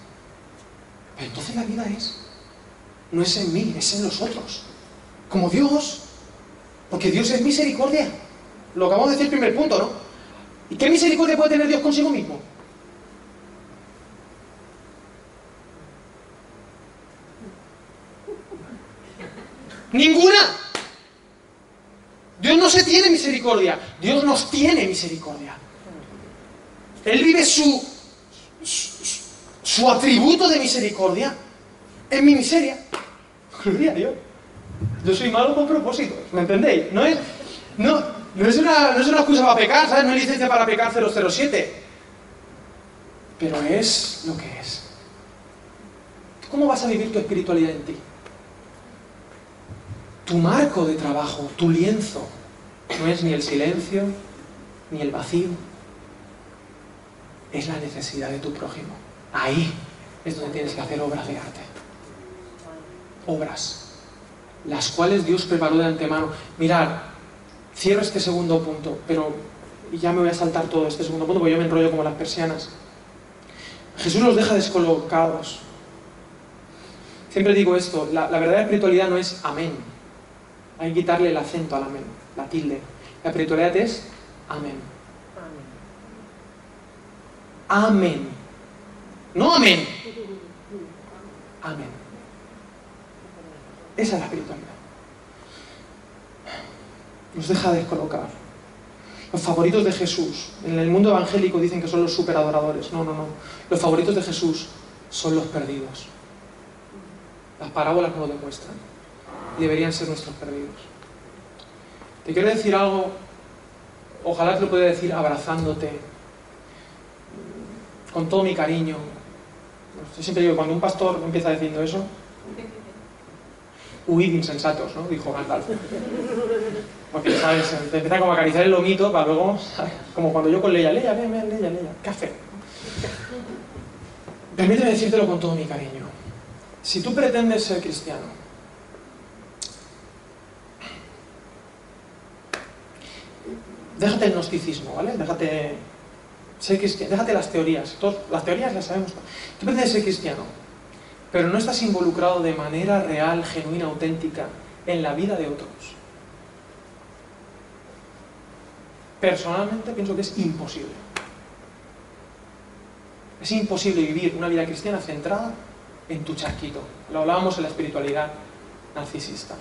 Pero entonces la vida es, no es en mí, es en los otros. Como Dios, porque Dios es misericordia. Lo acabamos de decir el primer punto, ¿no? ¿Y qué misericordia puede tener Dios consigo mismo? Ninguna. Dios no se tiene misericordia, Dios nos tiene misericordia. Él vive su, su, atributo de misericordia en mi miseria. Gloria a Dios. Yo soy malo con propósito, ¿me entendéis? No es, no, no es, una, no es una excusa para pecar, ¿sabes? No es licencia para pecar 007. Pero es lo que es. ¿Cómo vas a vivir tu espiritualidad en ti? Tu marco de trabajo, tu lienzo, no es ni el silencio, ni el vacío, es la necesidad de tu prójimo. Ahí es donde tienes que hacer obras de arte. Obras, las cuales Dios preparó de antemano. Mirad, cierro este segundo punto, pero ya me voy a saltar todo este segundo punto porque yo me enrollo como las persianas. Jesús los deja descolocados. Siempre digo esto, la verdadera espiritualidad no es amén, hay que quitarle el acento al amén, la tilde. La espiritualidad es amén. Amén. No amén. Amén. Esa es la espiritualidad. Nos deja descolocar. Los favoritos de Jesús. En el mundo evangélico dicen que son los superadoradores. No, no, no. Los favoritos de Jesús son los perdidos. Las parábolas no lo demuestran deberían ser nuestros perdidos. Te quiero decir algo, ojalá te lo pueda decir abrazándote, con todo mi cariño. Yo siempre digo, cuando un pastor empieza diciendo eso, huid insensatos, ¿no? Dijo Gandalf. Porque, ¿sabes? Te empieza como a acariciar el lomito para luego, como cuando yo con Leia, Leia, ven, ven, Leia, Leia, café. Permíteme decírtelo con todo mi cariño. Si tú pretendes ser cristiano, déjate el gnosticismo, ¿vale? Déjate ser cristiano, déjate las teorías. las teorías las sabemos. Tú puedes ser cristiano, pero no estás involucrado de manera real, genuina, auténtica en la vida de otros. Personalmente pienso que es imposible. Es imposible vivir una vida cristiana centrada en tu charquito. Lo hablábamos en la espiritualidad narcisista.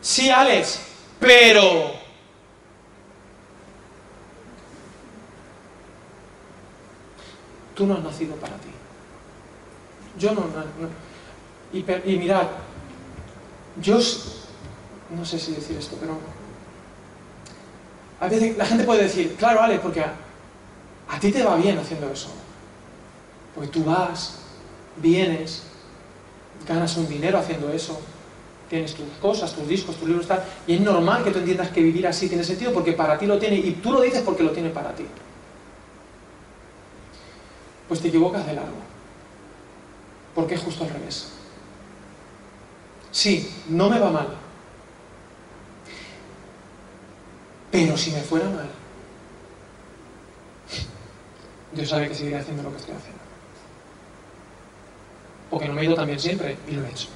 Sí, Alex, pero Tú no has nacido para ti. Yo no. Y, mirad, yo no sé si decir esto, pero a veces la gente puede decir, claro, Ale, porque a, a ti te va bien haciendo eso. Porque tú vas, vienes, ganas un dinero haciendo eso, tienes tus cosas, tus discos, tus libros, tal, y es normal que tú entiendas que vivir así tiene sentido porque para ti lo tiene y tú lo dices porque lo tiene para ti pues te equivocas de largo. Porque es justo al revés. Sí, no me va mal. Pero si me fuera mal, Dios sabe que seguiré haciendo lo que estoy haciendo. Porque no me he ido también siempre y lo he hecho.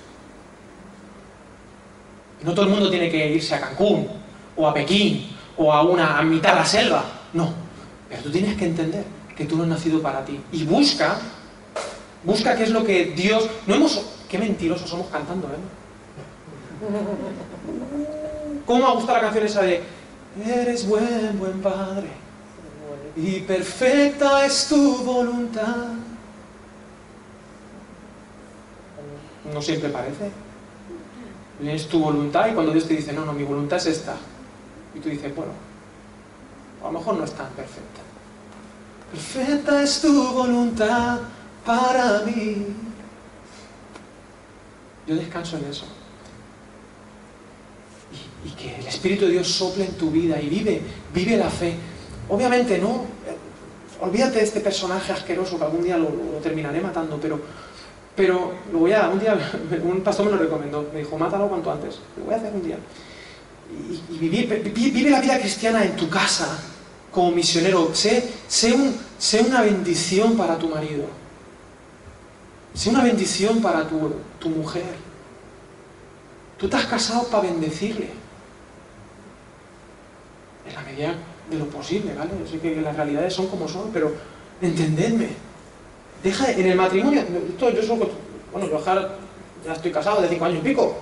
No todo el mundo tiene que irse a Cancún o a Pekín o a una a mitad de la selva. No. Pero tú tienes que entender que tú no has nacido para ti. Y busca, busca qué es lo que Dios... No hemos... Qué mentirosos somos cantando, ¿eh? ¿Cómo me gusta la canción esa de Eres buen, buen Padre y perfecta es tu voluntad? No siempre parece. Es tu voluntad y cuando Dios te dice, no, no, mi voluntad es esta. Y tú dices, bueno, a lo mejor no es tan perfecta. Perfecta es tu voluntad para mí. Yo descanso en eso. Y, que el Espíritu de Dios sople en tu vida y vive, vive la fe. Obviamente no, olvídate de este personaje asqueroso que algún día lo, terminaré matando, pero, pero lo voy a, un día, <laughs> un pastor me lo recomendó, me dijo, mátalo cuanto antes, lo voy a hacer un día. y, vivir, vive la vida cristiana en tu casa como misionero. Sé, sé, un, sé una bendición para tu marido. Sé una bendición para tu, tu mujer. Tú te has casado para bendecirle. En la medida de lo posible, ¿vale? Yo sé que las realidades son como son, pero entendedme. Deja en el matrimonio. Esto, yo soy, bueno, yo ya estoy casado de cinco años y pico.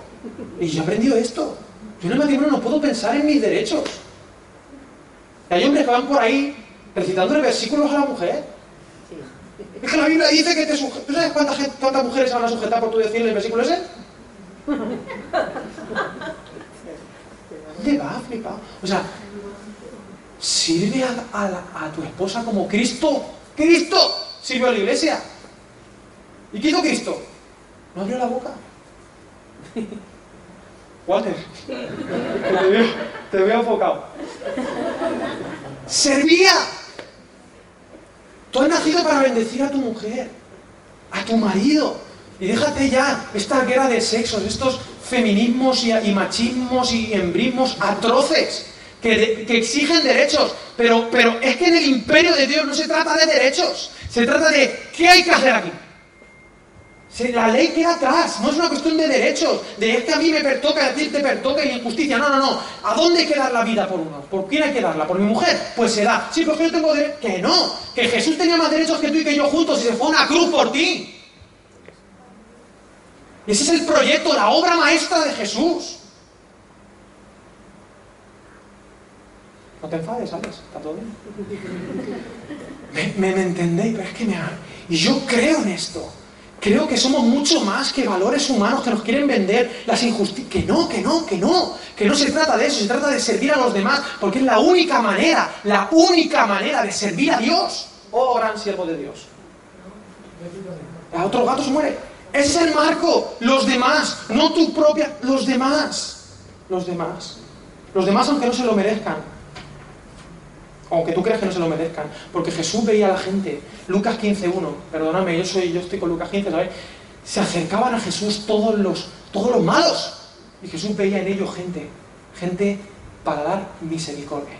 Y yo he aprendido esto. Yo en el matrimonio no puedo pensar en mis derechos. hay hombres que van por ahí recitándole versículos a la mujer. Es que la Biblia dice que te ¿Tú sabes cuántas, cuántas mujeres se van a sujetar por tu decirle el versículo ese? <laughs> ¿Dónde va, flipado? O sea, sirve a, tu esposa como Cristo. ¡Cristo! Sirve a la iglesia. ¿Y qué hizo Cristo? No abrió la boca. <laughs> Walter, te veo, enfocado. Servía. Tú has nacido para bendecir a tu mujer, a tu marido. Y déjate ya esta guerra de sexos, estos feminismos y, machismos y embrismos atroces que, exigen derechos. Pero, pero es que en el imperio de Dios no se trata de derechos, se trata de qué hay que hacer aquí. La ley queda atrás, no es una cuestión de derechos, de es que a mí me pertoca a ti te pertoca y injusticia. No, no, no. ¿A dónde hay que dar la vida por uno? ¿Por quién hay que darla? ¿Por mi mujer? Pues se da. Sí, porque yo tengo derecho. Que no, que Jesús tenía más derechos que tú y que yo juntos y se fue a una cruz por ti. Ese es el proyecto, la obra maestra de Jesús. No te enfades, ¿sabes? ¿Está todo bien? Me, me, entendéis, pero es que me... Y yo creo en esto. Creo que somos mucho más que valores humanos que nos quieren vender las injusticias. Que no, que no, que no. Que no se trata de eso, se trata de servir a los demás, porque es la única manera, la única manera de servir a Dios. Oh, gran siervo de Dios. A otro gato se muere. Ese es el marco. Los demás, no tu propia. Los demás. Los demás. Los demás, aunque no se lo merezcan. Aunque tú creas que no se lo merezcan. Porque Jesús veía a la gente. Lucas 15.1. Perdóname, yo, soy, yo estoy con Lucas 15, ¿sabes? Se acercaban a Jesús todos los, todos los malos. Y Jesús veía en ellos gente. Gente para dar misericordia.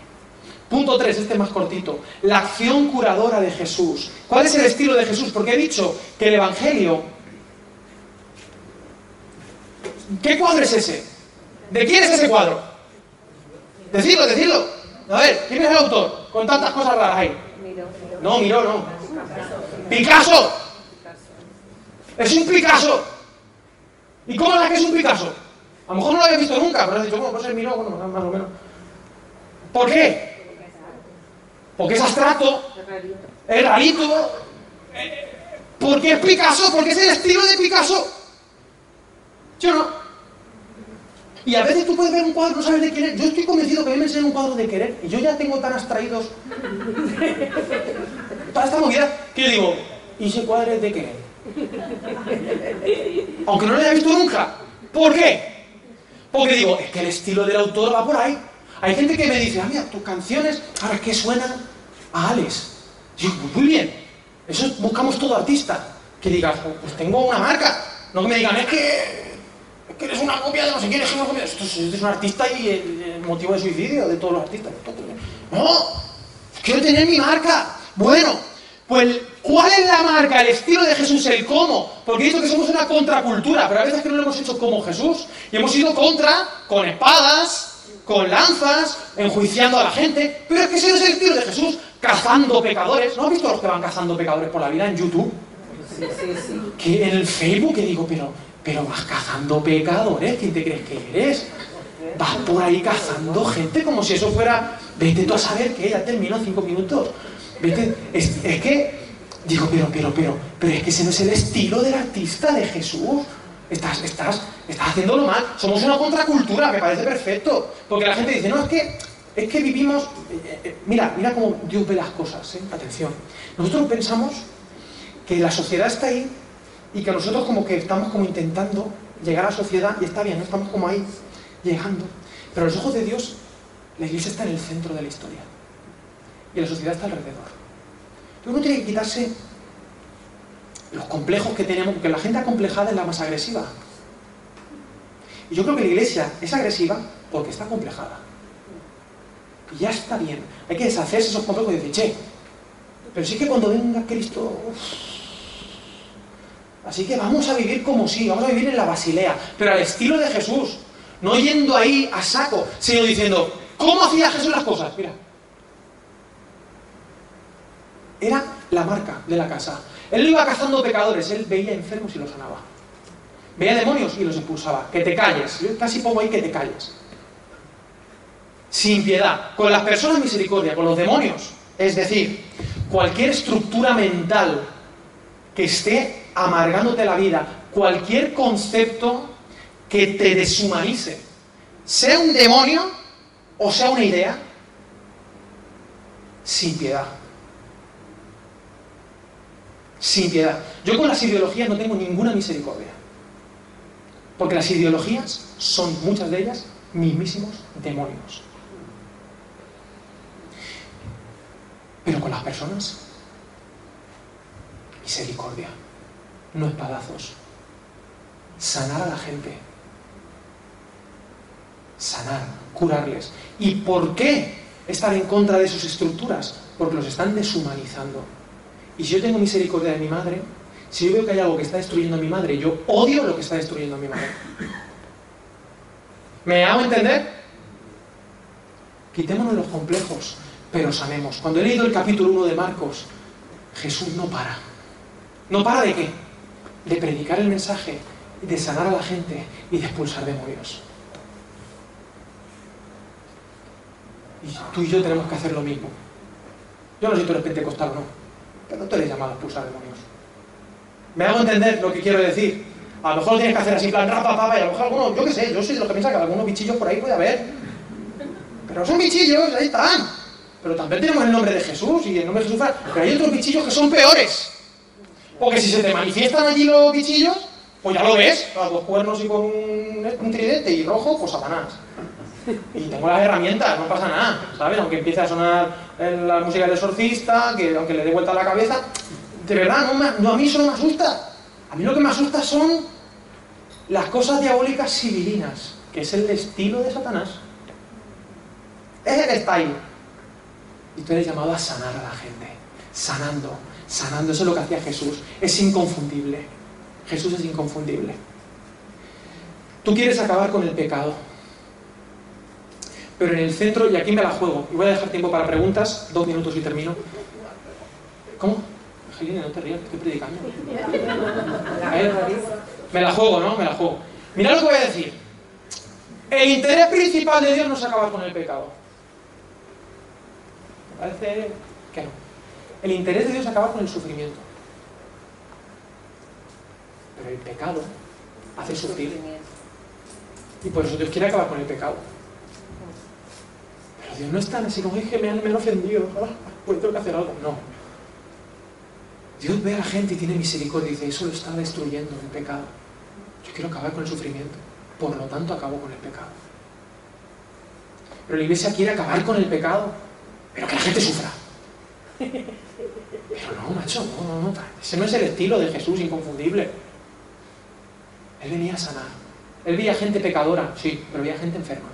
Punto 3, este más cortito. La acción curadora de Jesús. ¿Cuál es el estilo de Jesús? Porque he dicho que el Evangelio... ¿Qué cuadro es ese? ¿De quién es ese cuadro? Decidlo, decidlo. A ver, ¿quién es el autor? Con tantas cosas raras ahí. No, Miró, no. Picasso. Es un Picasso. ¿Y cómo es que es un Picasso? A lo mejor no lo había visto nunca, pero has dicho, bueno, pues es Miró, bueno, más o menos. ¿Por qué? Porque es abstracto, es rarito. ¿Por qué es Picasso? Porque es el estilo de Picasso. ¿Sí o no? Y a veces tú puedes ver un cuadro, no sabes de querer. Yo estoy convencido que a mí me enseñan un cuadro de querer y yo ya tengo tan abstraídos toda esta movida que yo digo, ¿y ese cuadro es de querer? Aunque no lo haya visto nunca. ¿Por qué? Porque digo, es que el estilo del autor va por ahí. Hay gente que me dice, ah, mira, tus canciones, ¿ahora qué suenan? A Alex. digo, pues muy bien. Eso buscamos todo artista. Que digas, pues tengo una marca. No que me digan, es que que eres una copia de no sé quién, es una copia. Esto es, un artista y el, motivo de suicidio de todos los artistas. No, quiero tener mi marca. Bueno, pues, ¿cuál es la marca, el estilo de Jesús, el cómo? Porque he dicho que somos una contracultura, pero a veces que no lo hemos hecho como Jesús. Y hemos ido contra, con espadas, con lanzas, enjuiciando a la gente. Pero es que ese no es el estilo de Jesús, cazando pecadores. ¿No has visto a los que van cazando pecadores por la vida en YouTube? Sí, sí, sí. Que en el Facebook, que digo, pero pero vas cazando pecadores, ¿quién te crees que eres? Vas por ahí cazando gente como si eso fuera. Vete tú a saber que ya termino cinco minutos. Vete. Es, que. Digo, pero, pero, pero, pero es que ese no es el estilo del artista de Jesús. Estás, estás, estás haciéndolo mal. Somos una contracultura, me parece perfecto. Porque la gente dice, no, es que, es que vivimos. Eh, eh, mira, mira cómo Dios ve las cosas, ¿eh? Atención. Nosotros pensamos que la sociedad está ahí y que nosotros como que estamos como intentando llegar a la sociedad y está bien, estamos como ahí, llegando. Pero a los ojos de Dios, la iglesia está en el centro de la historia y la sociedad está alrededor. Entonces uno tiene que quitarse los complejos que tenemos, porque la gente acomplejada es la más agresiva. Y yo creo que la iglesia es agresiva porque está complejada. Y ya está bien. Hay que deshacerse esos complejos y decir, che, pero sí que cuando venga Cristo... Así que vamos a vivir como sí, vamos a vivir en la Basilea, pero al estilo de Jesús. No yendo ahí a saco, sino diciendo, ¿cómo hacía Jesús las cosas? Mira. Era la marca de la casa. Él iba cazando pecadores, él veía enfermos y los sanaba. Veía demonios y los expulsaba. Que te calles. Yo casi pongo ahí que te calles. Sin piedad. Con las personas misericordia, con los demonios. Es decir, cualquier estructura mental que esté amargándote la vida, cualquier concepto que te deshumanice, sea un demonio o sea una idea, sin piedad. Sin piedad. Yo con las ideologías no tengo ninguna misericordia. Porque las ideologías son, muchas de ellas, mismísimos demonios. Pero con las personas, misericordia, no espadazos. Sanar a la gente. Sanar, curarles. ¿Y por qué estar en contra de sus estructuras? Porque los están deshumanizando. Y si yo tengo misericordia de mi madre, si yo veo que hay algo que está destruyendo a mi madre, yo odio lo que está destruyendo a mi madre. ¿Me hago entender? Quitémonos los complejos, pero sanemos. Cuando he leído el capítulo 1 de Marcos, Jesús no para. ¿No para de qué? De predicar el mensaje, de sanar a la gente y de expulsar demonios. Y tú y yo tenemos que hacer lo mismo. Yo no sé si tú eres pentecostal o no, pero no te eres llamado a expulsar demonios. ¿Me hago entender lo que quiero decir? A lo mejor lo tienes que hacer así, plan rapa, papa, y a lo mejor alguno, yo qué sé, yo soy de los que piensa que algunos bichillos por ahí puede haber. Pero son bichillos, ahí están. Pero también tenemos el nombre de Jesús y el nombre de Jesús. Pero hay otros bichillos que son peores. Porque si se te manifiestan allí los bichillos, pues ya lo ves, a dos cuernos y con un, tridente y rojo, pues Satanás. Y tengo las herramientas, no pasa nada, ¿sabes? Aunque empiece a sonar la música del exorcista, que aunque le dé vuelta a la cabeza, de verdad, no, a mí eso no me asusta. A mí lo que me asusta son las cosas diabólicas civilinas, que es el estilo de Satanás. Es el style. Y tú eres llamado a sanar a la gente, sanando, sanando. Eso es lo que hacía Jesús. Es inconfundible. Jesús es inconfundible. Tú quieres acabar con el pecado. Pero en el centro, y aquí me la juego, y voy a dejar tiempo para preguntas, dos minutos y termino. ¿Cómo? Angelina, no te rías, estoy predicando. Me la juego, ¿no? Me la juego. Mira lo que voy a decir. El interés principal de Dios no es acabar con el pecado. Me parece que no. El interés de Dios es acabar con el sufrimiento. Pero el pecado hace sufrir. Y por eso Dios quiere acabar con el pecado. Pero Dios no es tan así como es que me han, ofendido. pues tengo que hacer algo. No. Dios ve a la gente y tiene misericordia y dice, eso lo está destruyendo el pecado. Yo quiero acabar con el sufrimiento. Por lo tanto, acabo con el pecado. Pero la iglesia quiere acabar con el pecado, pero que la gente sufra. <laughs> Pero no, macho, no, no, no. Ese no es el estilo de Jesús inconfundible. Él venía a sanar. Él veía gente pecadora, sí, pero veía gente enferma.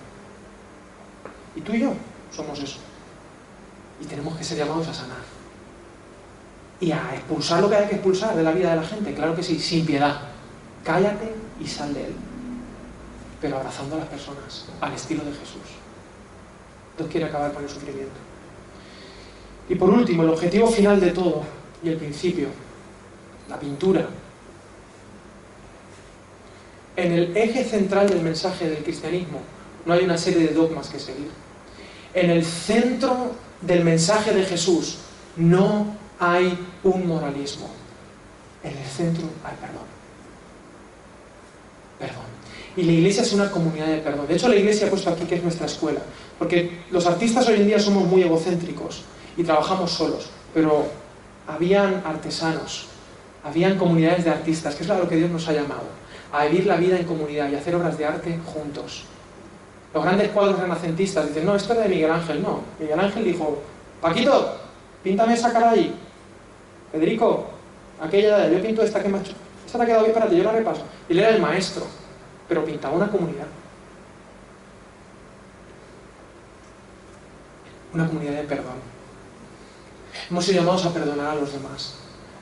Y tú y yo somos eso. Y tenemos que ser llamados a sanar y a expulsar lo que hay que expulsar de la vida de la gente, claro que sí, sin piedad. Cállate y sal de él. Pero abrazando a las personas, al estilo de Jesús. Dios quiere acabar con el sufrimiento. Y por último, el objetivo final de todo y el principio, la pintura. En el eje central del mensaje del cristianismo no hay una serie de dogmas que seguir. En el centro del mensaje de Jesús no hay un moralismo. En el centro hay perdón. Perdón. Y la iglesia es una comunidad de perdón. De hecho, la iglesia ha puesto aquí que es nuestra escuela. Porque los artistas hoy en día somos muy egocéntricos y trabajamos solos. Pero habían artesanos, habían comunidades de artistas, que es a lo que Dios nos ha llamado. A vivir la vida en comunidad y hacer obras de arte juntos. Los grandes cuadros renacentistas dicen, no, esto era de Miguel Ángel. No, Miguel Ángel dijo, Paquito, píntame esa cara ahí. Federico, aquella, yo pinto esta que me. Esta te ha quedado bien para ti, yo la repaso. Y él era el maestro, pero pintaba una comunidad. Una comunidad de perdón. Hemos sido llamados a perdonar a los demás,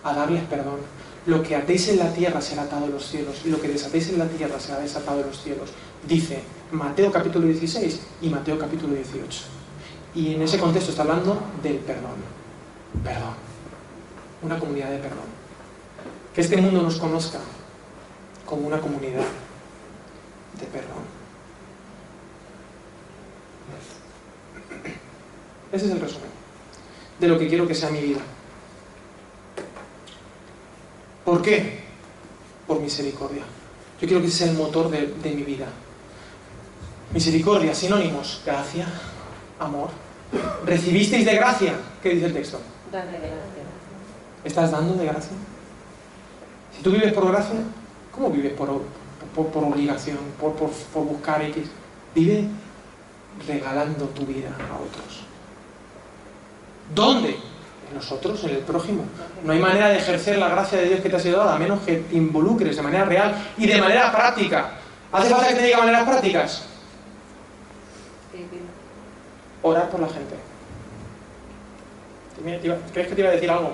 a darles perdón. Lo que atéis en la tierra será atado en los cielos, y lo que desatéis en la tierra será desatado en los cielos. Dice Mateo capítulo 16 y Mateo capítulo 18. Y en ese contexto está hablando del perdón. Perdón. Una comunidad de perdón. Que este mundo nos conozca como una comunidad de perdón. Ese es el resumen de lo que quiero que sea mi vida. ¿Por qué? Por misericordia. Yo quiero que ese sea el motor de, de mi vida. Misericordia, sinónimos. Gracia, amor. ¿Recibisteis de gracia? ¿Qué dice el texto? Dale gracias. ¿Estás dando de gracia? Si tú vives por gracia, ¿cómo vives por, por, por obligación, por, por, por buscar X? Vive regalando tu vida a otros. ¿Dónde? En nosotros, en el prójimo. No hay manera de ejercer la gracia de Dios que te ha sido dada, a menos que te involucres de manera real y de manera práctica. ¿Hace falta que te diga maneras prácticas? Orar por la gente. ¿Crees que te iba a decir algo?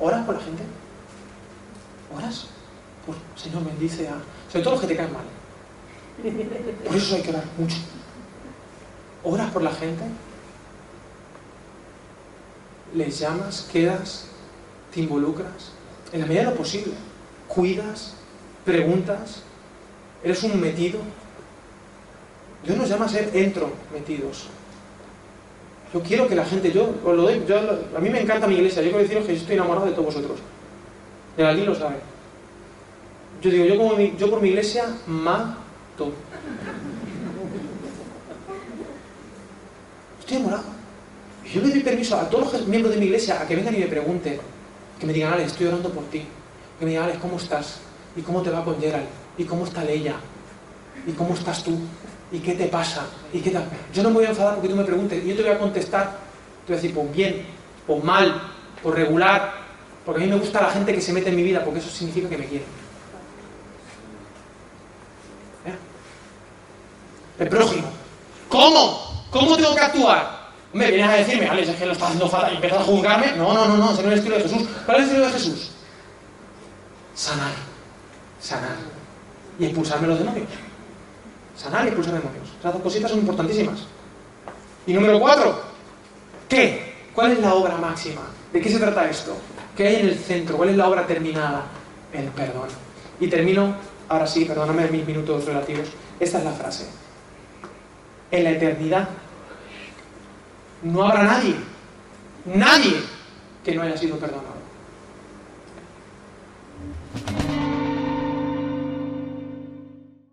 ¿Oras por la gente? ¿Oras? Por, Señor, bendice a... Sobre todo los que te caen mal. Por eso hay que orar mucho. ¿Oras por la gente? ¿Les llamas? ¿Quedas? ¿Te involucras? En la medida de lo posible. ¿Cuidas? ¿Preguntas? ¿Eres un metido? Dios nos llama a ser entro metidos. Yo quiero que la gente, yo os lo doy, a mí me encanta mi iglesia, yo quiero deciros que yo estoy enamorado de todos vosotros. De aquí lo sabe. Yo digo, yo, como yo por mi iglesia mato. Estoy enamorado. Yo le doy permiso a todos los miembros de mi iglesia a que vengan y me pregunten, que me digan, Alex, estoy orando por ti. Que me digan, Alex, ¿cómo estás? ¿Y cómo te va con Gerald? ¿Y cómo está Leia? ¿Y cómo estás tú? ¿Y qué te pasa? ¿Y qué? Yo no me voy a enfadar porque tú me preguntes. Yo te voy a contestar. Te voy a decir, pues bien, pues mal, pues regular. Porque a mí me gusta la gente que se mete en mi vida, porque eso significa que me quiere. ¿Eh? El prójimo. ¿Cómo? ¿Cómo tengo que actuar? Hombre, vienes a decirme, Alex, es que lo estás haciendo fatal y empiezas a juzgarme. No, no, no, no, ese no es el estilo de Jesús. ¿Cuál es el estilo de Jesús? Sanar. Sanar. Y expulsarme los demonios. Sanar y expulsar demonios. Esas dos cositas son importantísimas. Y número cuatro, ¿qué? ¿Cuál es la obra máxima? ¿De qué se trata esto? ¿Qué hay en el centro? ¿Cuál es la obra terminada? El perdón. Y termino, ahora sí, perdóname mis minutos relativos. Esta es la frase. En la eternidad no habrá nadie, nadie que no haya sido perdonado.